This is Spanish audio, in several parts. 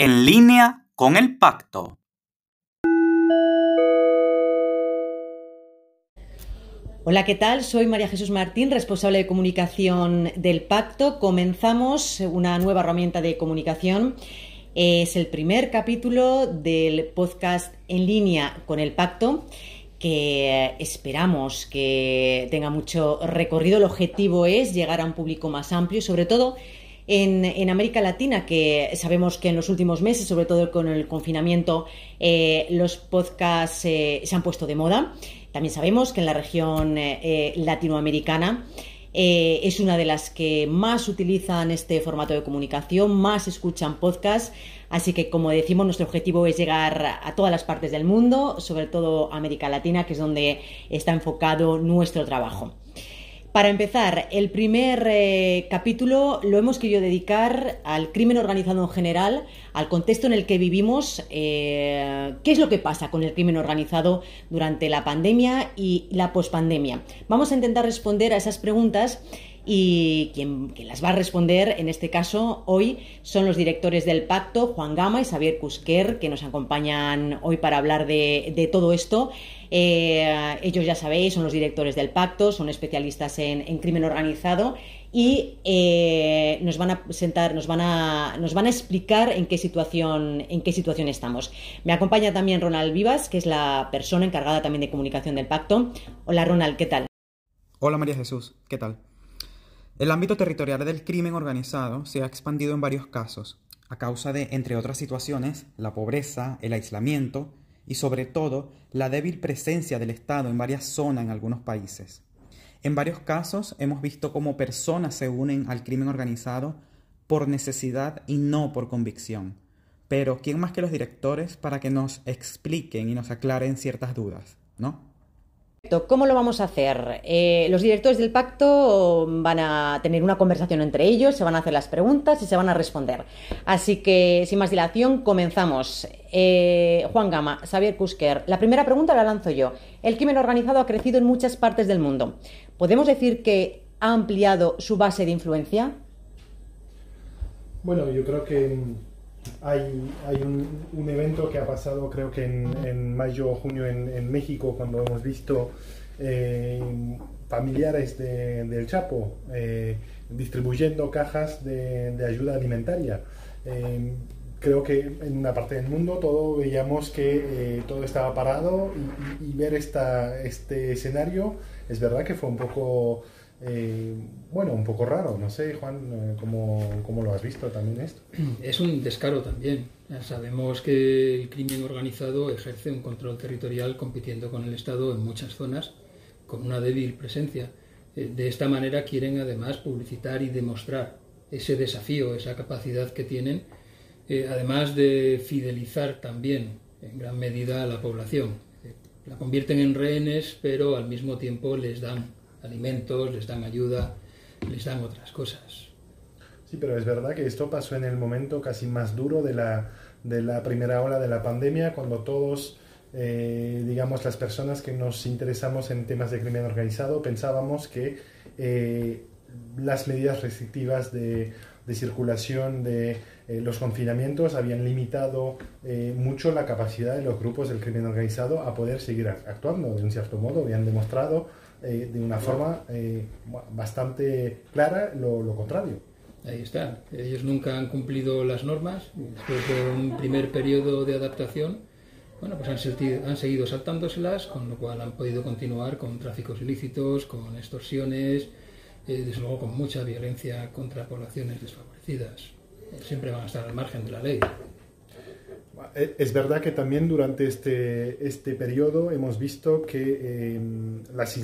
En línea con el pacto. Hola, ¿qué tal? Soy María Jesús Martín, responsable de comunicación del Pacto. Comenzamos una nueva herramienta de comunicación. Es el primer capítulo del podcast en línea con el Pacto que esperamos que tenga mucho recorrido. El objetivo es llegar a un público más amplio y sobre todo en, América Latina, que sabemos que en los últimos meses, sobre todo con el confinamiento, eh, los podcasts eh, se han puesto de moda. También sabemos que en la región eh, latinoamericana es una de las que más utilizan este formato de comunicación, más escuchan podcasts. Así que, como decimos, nuestro objetivo es llegar a todas las partes del mundo, sobre todo América Latina, que es donde está enfocado nuestro trabajo. Para empezar, el primer eh, capítulo lo hemos querido dedicar al crimen organizado en general, al contexto en el que vivimos, eh, qué es lo que pasa con el crimen organizado durante la pandemia y la pospandemia. Vamos a intentar responder a esas preguntas y quien, las va a responder en este caso hoy son los directores del pacto, Juan Gama y Xavier Cusquer, que nos acompañan hoy para hablar de, todo esto. Eh, ellos ya sabéis, son los directores del pacto, son especialistas en, crimen organizado y eh, nos van a sentar, nos van a, nos van a explicar en qué situación, en qué situación estamos. Me acompaña también Ronald Vivas, que es la persona encargada también de comunicación del pacto. Hola Ronald, ¿qué tal? Hola María Jesús, ¿qué tal? El ámbito territorial del crimen organizado se ha expandido en varios casos, a causa de, entre otras situaciones, la pobreza, el aislamiento y sobre todo la débil presencia del Estado en varias zonas en algunos países. En varios casos hemos visto cómo personas se unen al crimen organizado por necesidad y no por convicción. Pero, ¿quién más que los directores para que nos expliquen y nos aclaren ciertas dudas? ¿No? ¿Cómo lo vamos a hacer? Eh, los directores del pacto van a tener una conversación entre ellos, se van a hacer las preguntas y se van a responder. Así que, sin más dilación, comenzamos. Eh, Juan Gama, Xavier Kusker, la primera pregunta la lanzo yo. El crimen organizado ha crecido en muchas partes del mundo. ¿Podemos decir que ha ampliado su base de influencia? Bueno, yo creo que hay, un, evento que ha pasado creo que en, mayo o junio en, México cuando hemos visto eh, familiares del Chapo eh, distribuyendo cajas de, ayuda alimentaria. Eh, creo que en una parte del mundo todo veíamos que todo estaba parado y, y ver esta, este escenario es verdad que fue un poco eh, bueno, un poco raro, no sé, Juan, eh, ¿cómo, lo has visto también esto? Es un descaro también. sabemos que el crimen organizado ejerce un control territorial compitiendo con el Estado en muchas zonas con una débil presencia. Eh, de esta manera quieren además publicitar y demostrar ese desafío, esa capacidad que tienen, además de fidelizar también en gran medida a la población. La convierten en rehenes, pero al mismo tiempo les dan alimentos, les dan ayuda, les dan otras cosas. Sí, pero es verdad que esto pasó en el momento casi más duro de la, de la primera ola de la pandemia, cuando todos, eh, digamos, las personas que nos interesamos en temas de crimen organizado, pensábamos que eh, las medidas restrictivas de, de circulación de eh, los confinamientos habían limitado mucho la capacidad de los grupos del crimen organizado a poder seguir actuando. De un cierto modo, habían demostrado eh, de una forma eh, bastante clara lo, contrario. Ahí está. Ellos nunca han cumplido las normas. Después de un primer periodo de adaptación, bueno, pues han, han seguido saltándoselas, con lo cual han podido continuar con tráficos ilícitos, con extorsiones, eh, desde luego con mucha violencia contra poblaciones desfavorecidas. Siempre van a estar al margen de la ley. Eh, es verdad que también durante este, este periodo hemos visto que em, las,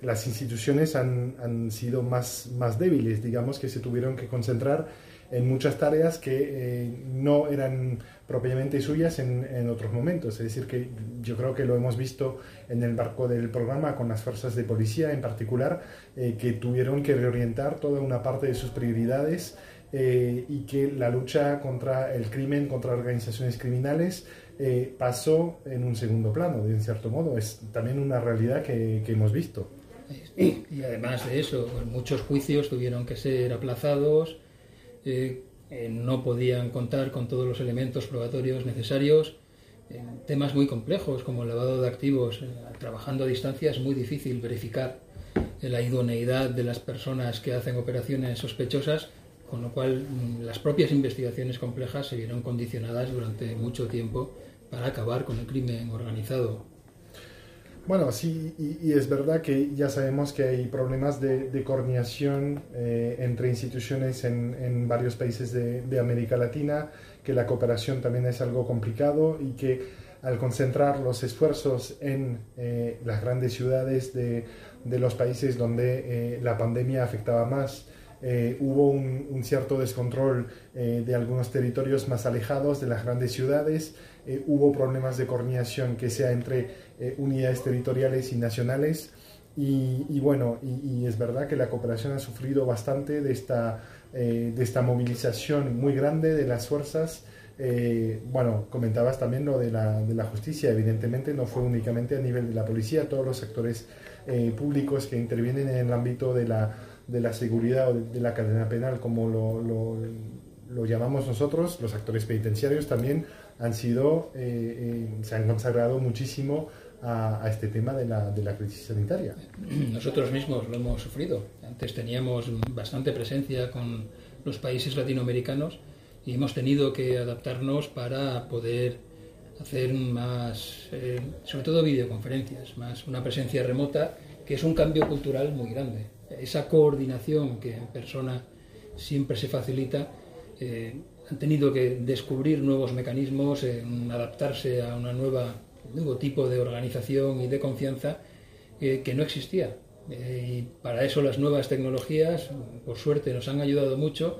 las, instituciones han, han, sido más, más débiles, digamos que se tuvieron que concentrar en muchas tareas que eh, no eran propiamente suyas en, en, otros momentos. Es decir, que yo creo que lo hemos visto en el marco del programa con las fuerzas de policía en particular, eh, que tuvieron que reorientar toda una parte de sus prioridades eh, y que la lucha contra el crimen, contra organizaciones criminales, eh, pasó en un segundo plano, de un cierto modo. Es también una realidad que, hemos visto. Y además de eso, muchos juicios tuvieron que ser aplazados, eh, eh, no podían contar con todos los elementos probatorios necesarios. En temas muy complejos como el lavado de activos, eh, trabajando a distancia es muy difícil verificar la idoneidad de las personas que hacen operaciones sospechosas, con lo cual mm, las propias investigaciones complejas se vieron condicionadas durante mucho tiempo para acabar con el crimen organizado. Bueno, sí, y, es verdad que ya sabemos que hay problemas de, coordinación eh, entre instituciones en, varios países de, América Latina, que la cooperación también es algo complicado y que al concentrar los esfuerzos en eh, las grandes ciudades de, los países donde eh, la pandemia afectaba más, hubo un, cierto descontrol de algunos territorios más alejados de las grandes ciudades, hubo problemas de coordinación que sea entre eh, unidades territoriales y nacionales. Y, bueno, y, es verdad que la cooperación ha sufrido bastante de esta, eh, de esta movilización muy grande de las fuerzas. Eh, bueno, comentabas también lo de la, de la, justicia, evidentemente no fue únicamente a nivel de la policía, todos los actores públicos que intervienen en el ámbito de la, de la seguridad o de, la cadena penal, como lo, lo, llamamos nosotros, los actores penitenciarios también han sido, se han consagrado muchísimo a, este tema de la, de la, crisis sanitaria. Nosotros mismos lo hemos sufrido. Antes teníamos bastante presencia con los países latinoamericanos y hemos tenido que adaptarnos para poder hacer más, eh, sobre todo videoconferencias, más una presencia remota, que es un cambio cultural muy grande. Esa coordinación que en persona siempre se facilita, eh, han tenido que descubrir nuevos mecanismos, adaptarse a una nueva nuevo tipo de organización y de confianza eh, que no existía. Eh, y para eso las nuevas tecnologías, por suerte, nos han ayudado mucho.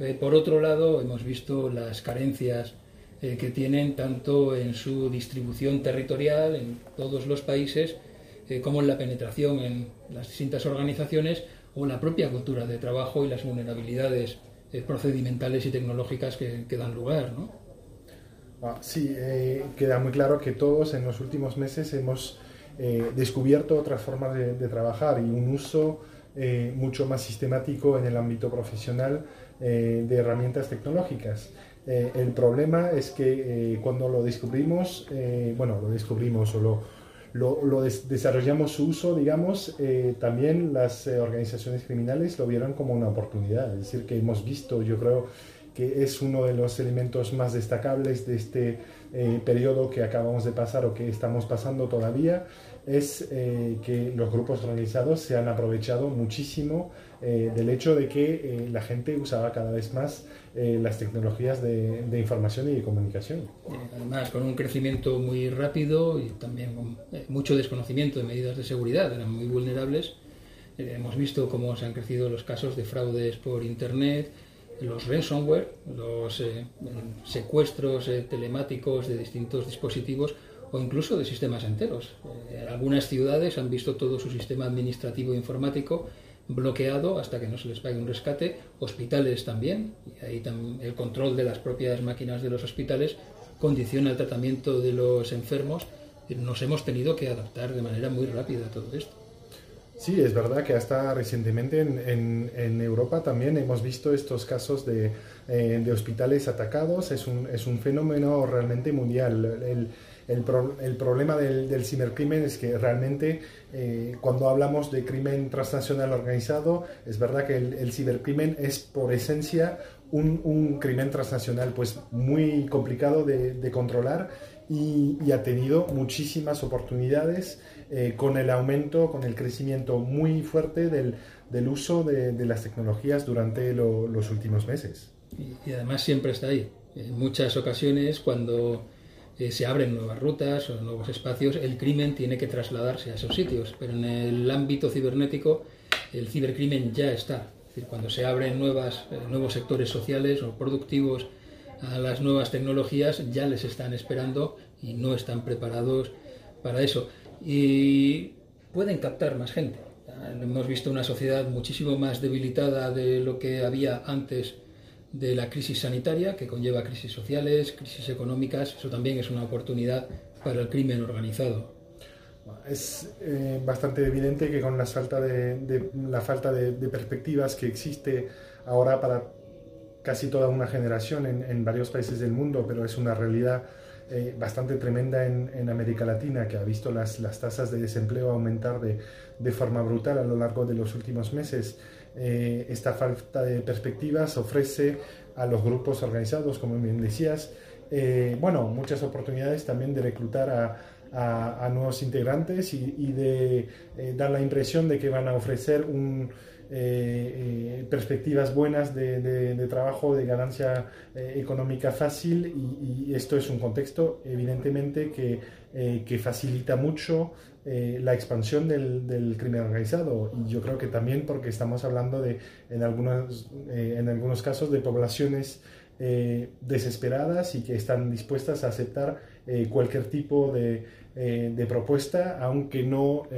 Eh, por otro lado, hemos visto las carencias que tienen tanto en su distribución territorial en todos los países, como en la penetración en las distintas organizaciones o la propia cultura de trabajo y las vulnerabilidades procedimentales y tecnológicas que, dan lugar. ¿no? Ah, sí, eh, queda muy claro que todos en los últimos meses hemos eh, descubierto otras formas de, trabajar y un uso eh, mucho más sistemático en el ámbito profesional de herramientas tecnológicas. el problema es que cuando lo descubrimos, bueno, lo descubrimos o lo, desarrollamos su uso, digamos, también las organizaciones criminales lo vieron como una oportunidad. Es decir, que hemos visto, yo creo, que es uno de los elementos más destacables de este eh, periodo que acabamos de pasar o que estamos pasando todavía, es eh, que los grupos organizados se han aprovechado muchísimo eh, del hecho de que la gente usaba cada vez más las tecnologías de, de, información y de comunicación. Además, con un crecimiento muy rápido y también con mucho desconocimiento de medidas de seguridad, eran muy vulnerables. hemos visto cómo se han crecido los casos de fraudes por Internet, los ransomware, los eh, secuestros eh, telemáticos de distintos dispositivos o incluso de sistemas enteros. Eh, algunas ciudades han visto todo su sistema administrativo e informático bloqueado hasta que no se les pague un rescate, hospitales también, y ahí el control de las propias máquinas de los hospitales condiciona el tratamiento de los enfermos. Nos hemos tenido que adaptar de manera muy rápida a todo esto. Sí, es verdad que hasta recientemente en, en, Europa también hemos visto estos casos de, eh, de hospitales atacados. Es un, es un, fenómeno realmente mundial. El, el, el problema del, del, cibercrimen es que realmente eh, cuando hablamos de crimen transnacional organizado, es verdad que el, cibercrimen es por esencia un, crimen transnacional pues muy complicado de, controlar y, y, ha tenido muchísimas oportunidades eh, con el aumento, con el crecimiento muy fuerte del, uso de, las tecnologías durante los últimos meses. Y, además siempre está ahí. En muchas ocasiones cuando eh, se abren nuevas rutas o nuevos espacios, el crimen tiene que trasladarse a esos sitios, pero en el ámbito cibernético el cibercrimen ya está. Decir, cuando se abren eh, nuevos sectores sociales o productivos a las nuevas tecnologías, ya les están esperando y no están preparados para eso y pueden captar más gente. Hemos visto una sociedad muchísimo más debilitada de lo que había antes de la crisis sanitaria, que conlleva crisis sociales, crisis económicas. Eso también es una oportunidad para el crimen organizado. Es eh, bastante evidente que con la falta de, la falta de, perspectivas que existe ahora para casi toda una generación en, varios países del mundo, pero es una realidad eh, bastante tremenda en, América Latina, que ha visto las, las tasas de desempleo aumentar de, de, forma brutal a lo largo de los últimos meses. Eh, esta falta de perspectivas ofrece a los grupos organizados, como bien decías, eh, bueno, muchas oportunidades también de reclutar a, nuevos integrantes y, de dar la impresión de que van a ofrecer eh, eh, perspectivas buenas de, trabajo, de ganancia eh, económica fácil y, esto es un contexto evidentemente que, que facilita mucho la expansión del, crimen organizado. Y yo creo que también porque estamos hablando de en algunos, en algunos casos de poblaciones desesperadas y que están dispuestas a aceptar cualquier tipo de, de propuesta aunque no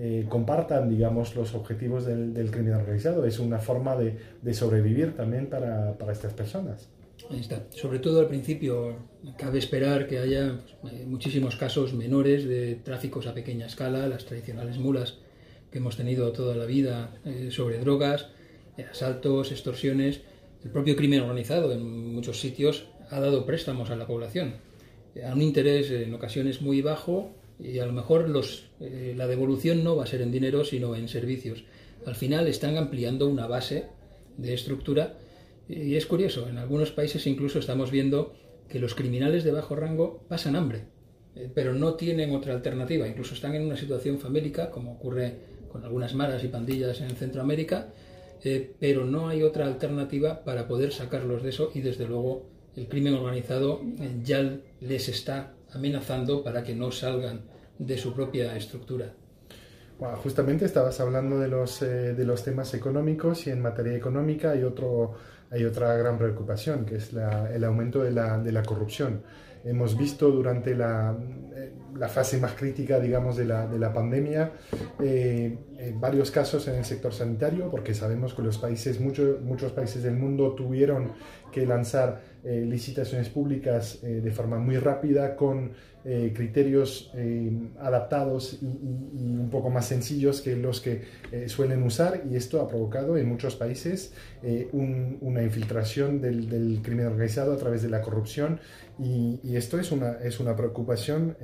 eh, compartan, digamos, los objetivos del, crimen organizado. Es una forma de, sobrevivir también para, estas personas. Ahí está. Sobre todo al principio cabe esperar que haya pues, eh, muchísimos casos menores de tráficos a pequeña escala, las tradicionales mulas que hemos tenido toda la vida eh, sobre drogas, asaltos, extorsiones. El propio crimen organizado en muchos sitios ha dado préstamos a la población a un interés en ocasiones muy bajo y a lo mejor los, eh, la devolución no va a ser en dinero, sino en servicios. Al final están ampliando una base de estructura y es curioso, en algunos países incluso estamos viendo que los criminales de bajo rango pasan hambre, eh, pero no tienen otra alternativa, incluso están en una situación famélica, como ocurre con algunas maras y pandillas en Centroamérica, eh, pero no hay otra alternativa para poder sacarlos de eso y desde luego el crimen organizado ya les está amenazando para que no salgan de su propia estructura. justamente estabas hablando de los, eh, de los temas económicos y en materia económica hay, otro, hay otra gran preocupación, que es el aumento de la, de la corrupción. Hemos visto durante la, eh, la, fase más crítica, digamos, de la, de la pandemia, eh, varios casos en el sector sanitario, porque sabemos que los países, muchos muchos países del mundo tuvieron que lanzar eh, licitaciones públicas eh, de forma muy rápida con eh, criterios adaptados y, un poco más sencillos que los que suelen usar y esto ha provocado en muchos países una infiltración del, crimen organizado a través de la corrupción y, esto es una, es una preocupación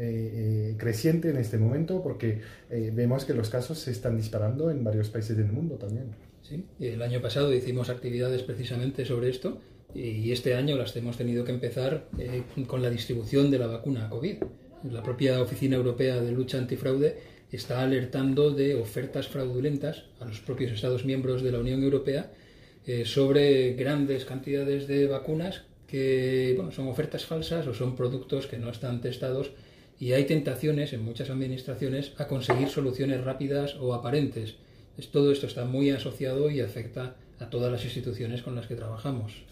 creciente en este momento porque vemos que los casos se están disparando en varios países del mundo también. Sí, el año pasado hicimos actividades precisamente sobre esto y este año las hemos tenido que empezar eh, con la distribución de la vacuna COVID. La propia Oficina Europea de Lucha Antifraude está alertando de ofertas fraudulentas a los propios Estados miembros de la Unión Europea eh, sobre grandes cantidades de vacunas que bueno, son ofertas falsas o son productos que no están testados y hay tentaciones en muchas administraciones a conseguir soluciones rápidas o aparentes. todo esto está muy asociado y afecta a todas las instituciones con las que trabajamos.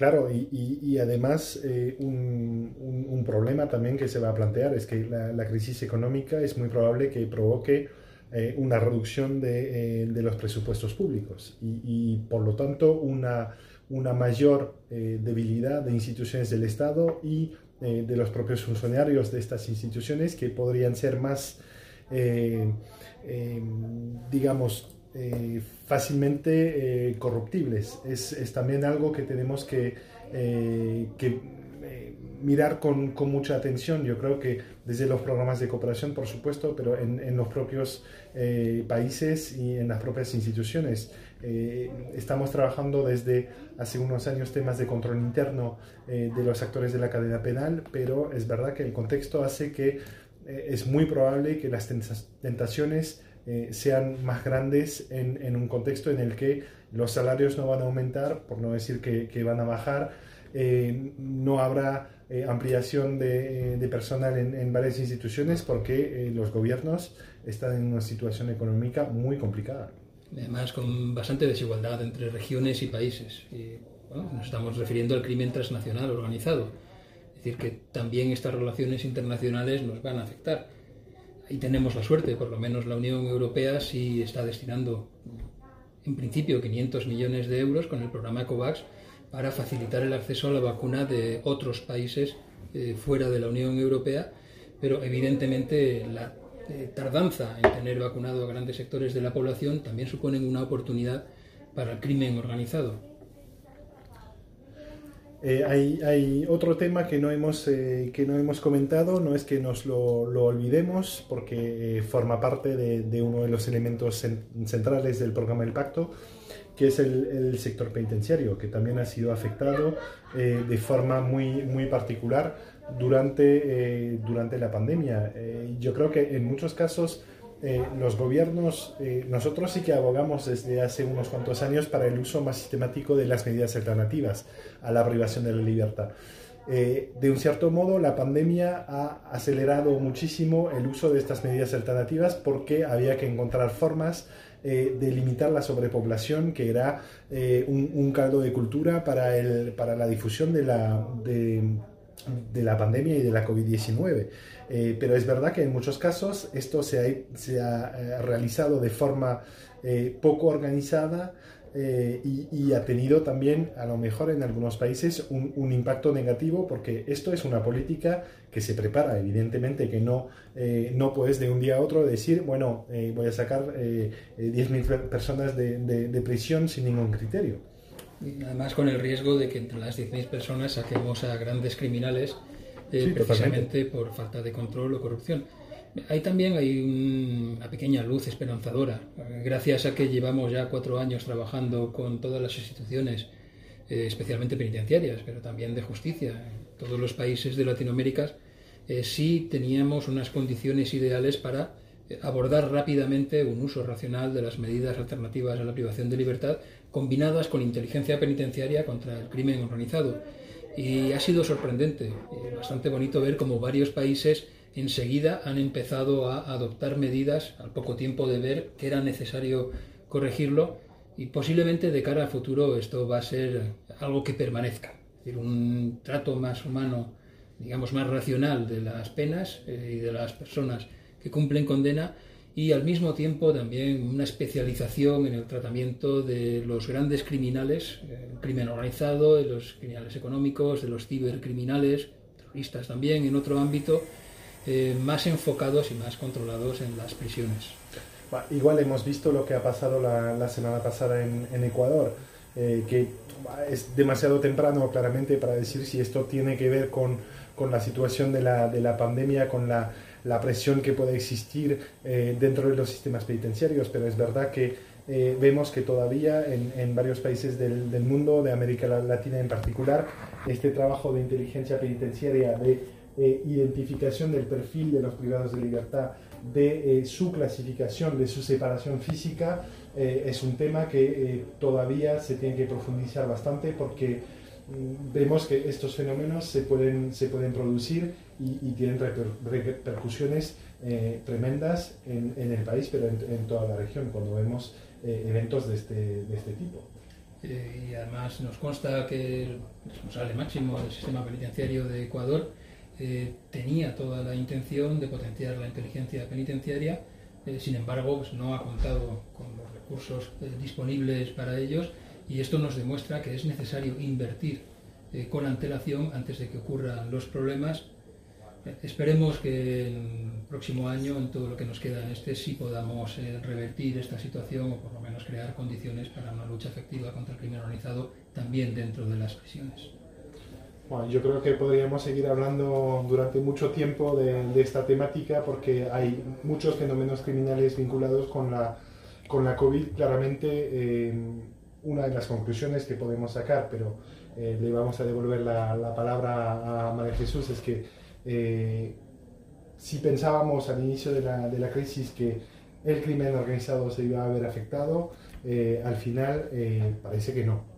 Claro, y, además eh, un, problema también que se va a plantear es que la, crisis económica es muy probable que provoque eh, una reducción de, eh, los presupuestos públicos y, por lo tanto una, una mayor debilidad de instituciones del Estado y de los propios funcionarios de estas instituciones que podrían ser más, digamos, eh, fácilmente eh, corruptibles. Es, también algo que tenemos que, eh, mirar con, mucha atención. Yo creo que desde los programas de cooperación, por supuesto, pero en, los propios países y en las propias instituciones. estamos trabajando desde hace unos años temas de control interno de los actores de la cadena penal, pero es verdad que el contexto hace que es muy probable que las tentaciones eh, sean más grandes en, un contexto en el que los salarios no van a aumentar, por no decir que, van a bajar, eh, no habrá eh, ampliación de, personal en, varias instituciones porque los gobiernos están en una situación económica muy complicada. Además, con bastante desigualdad entre regiones y países. nos estamos refiriendo al crimen transnacional organizado. Es decir, que también estas relaciones internacionales nos van a afectar y tenemos la suerte, por lo menos la Unión Europea sí está destinando en principio 500 millones de euros con el programa COVAX para facilitar el acceso a la vacuna de otros países eh, fuera de la Unión Europea, pero evidentemente la eh, tardanza en tener vacunado a grandes sectores de la población también suponen una oportunidad para el crimen organizado. Eh, hay, otro tema que no hemos, eh, que no hemos comentado, no es que nos lo, olvidemos, porque eh, forma parte de, uno de los elementos centrales del programa del pacto, que es el, sector penitenciario, que también ha sido afectado de forma muy, muy particular durante, durante la pandemia. yo creo que en muchos casos eh, los gobiernos, eh, nosotros sí que abogamos desde hace unos cuantos años para el uso más sistemático de las medidas alternativas a la privación de la libertad. Eh, de un cierto modo, la pandemia ha acelerado muchísimo el uso de estas medidas alternativas porque había que encontrar formas de limitar la sobrepoblación, que era un, caldo de cultura para, el, para la difusión de la, de, de la pandemia y de la COVID-19. Eh, pero es verdad que en muchos casos esto se ha, se ha eh, realizado de forma eh, poco organizada y, ha tenido también, a lo mejor en algunos países, un, impacto negativo porque esto es una política que se prepara, evidentemente, que no, no puedes de un día a otro decir, bueno, voy a sacar 10.000 personas de, de prisión sin ningún criterio. Además, con el riesgo de que entre las 10.000 personas saquemos a grandes criminales eh, precisamente por falta de control o corrupción. Ahí también hay una pequeña luz esperanzadora. Gracias a que llevamos ya cuatro años trabajando con todas las instituciones, eh, especialmente penitenciarias, pero también de justicia, en todos los países de Latinoamérica, eh, sí teníamos unas condiciones ideales para abordar rápidamente un uso racional de las medidas alternativas a la privación de libertad, combinadas con inteligencia penitenciaria contra el crimen organizado. Y ha sido sorprendente, bastante bonito ver cómo varios países enseguida han empezado a adoptar medidas al poco tiempo de ver que era necesario corregirlo y posiblemente de cara a futuro esto va a ser algo que permanezca, es decir, un trato más humano, digamos más racional de las penas eh, y de las personas que cumplen condena y al mismo tiempo también una especialización en el tratamiento de los grandes criminales, crimen organizado, de los criminales económicos, de los cibercriminales, terroristas también en otro ámbito, eh, más enfocados y más controlados en las prisiones. Igual hemos visto lo que ha pasado la, semana pasada en, Ecuador, eh, que es demasiado temprano claramente para decir si esto tiene que ver con, con la situación de la, de la pandemia, con la la presión que puede existir eh, dentro de los sistemas penitenciarios, pero es verdad que eh, vemos que todavía en, varios países del, mundo, de América Latina en particular, este trabajo de inteligencia penitenciaria, de eh, identificación del perfil de los privados de libertad, de su clasificación, de su separación física, es un tema que todavía se tiene que profundizar bastante porque mm, vemos que estos fenómenos se pueden, se pueden producir y, tienen repercusiones eh, tremendas en, el país, pero en, toda la región, cuando vemos eh, eventos de este, de este tipo. Eh, y además nos consta que el responsable máximo del sistema penitenciario de Ecuador tenía toda la intención de potenciar la inteligencia penitenciaria, sin embargo pues no ha contado con recursos disponibles para ellos y esto nos demuestra que es necesario invertir con antelación antes de que ocurran los problemas Esperemos que el próximo año, en todo lo que nos queda en este, sí podamos eh, revertir esta situación o por lo menos crear condiciones para una lucha efectiva contra el crimen organizado también dentro de las prisiones. Bueno, yo creo que podríamos seguir hablando durante mucho tiempo de, esta temática porque hay muchos fenómenos criminales vinculados con la, con la COVID. Claramente, eh, una de las conclusiones que podemos sacar, pero eh, le vamos a devolver la, la palabra a María Jesús, es que eh, si pensábamos al inicio de la, de la, crisis que el crimen organizado se iba a ver afectado, al final parece que no.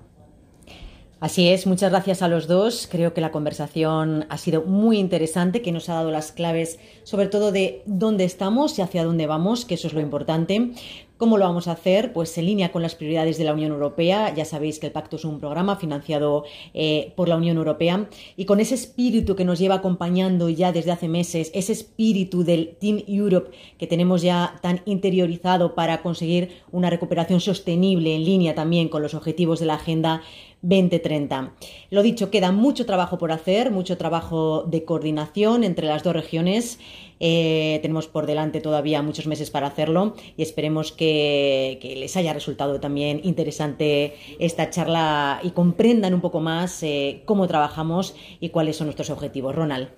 Así es, muchas gracias a los dos. Creo que la conversación ha sido muy interesante, que nos ha dado las claves sobre todo de dónde estamos y hacia dónde vamos, que eso es lo importante. ¿Cómo lo vamos a hacer? Pues en línea con las prioridades de la Unión Europea. Ya sabéis que el pacto es un programa financiado eh, por la Unión Europea y con ese espíritu que nos lleva acompañando ya desde hace meses, ese espíritu del Team Europe que tenemos ya tan interiorizado para conseguir una recuperación sostenible en línea también con los objetivos de la Agenda 2030. Lo dicho, queda mucho trabajo por hacer, mucho trabajo de coordinación entre las dos regiones. Eh, tenemos por delante todavía muchos meses para hacerlo y esperemos que, les haya resultado también interesante esta charla y comprendan un poco más eh, cómo trabajamos y cuáles son nuestros objetivos. Ronald.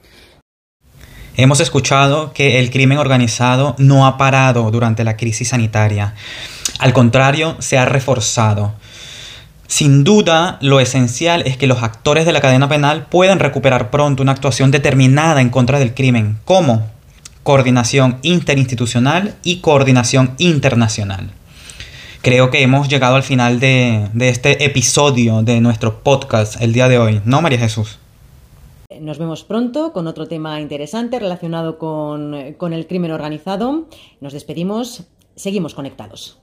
Hemos escuchado que el crimen organizado no ha parado durante la crisis sanitaria. Al contrario, se ha reforzado. Sin duda, lo esencial es que los actores de la cadena penal puedan recuperar pronto una actuación determinada en contra del crimen, como coordinación interinstitucional y coordinación internacional. Creo que hemos llegado al final de, este episodio de nuestro podcast el día de hoy, ¿no, María Jesús? Nos vemos pronto con otro tema interesante relacionado con, el crimen organizado. Nos despedimos, seguimos conectados.